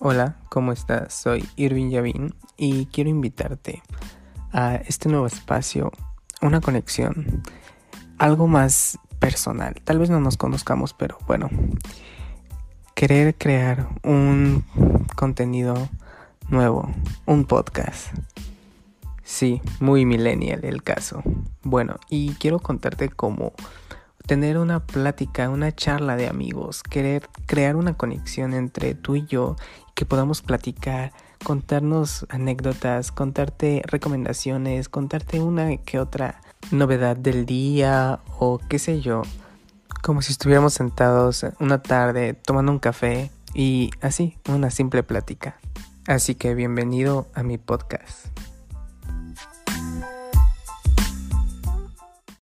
Hola, ¿cómo estás? Soy Irving Yavin y quiero invitarte a este nuevo espacio, una conexión, algo más personal. Tal vez no nos conozcamos, pero bueno, querer crear un contenido nuevo, un podcast. Sí, muy millennial el caso. Bueno, y quiero contarte cómo tener una plática, una charla de amigos, querer crear una conexión entre tú y yo, que podamos platicar, contarnos anécdotas, contarte recomendaciones, contarte una que otra novedad del día o qué sé yo, como si estuviéramos sentados una tarde tomando un café y así, una simple plática. Así que bienvenido a mi podcast.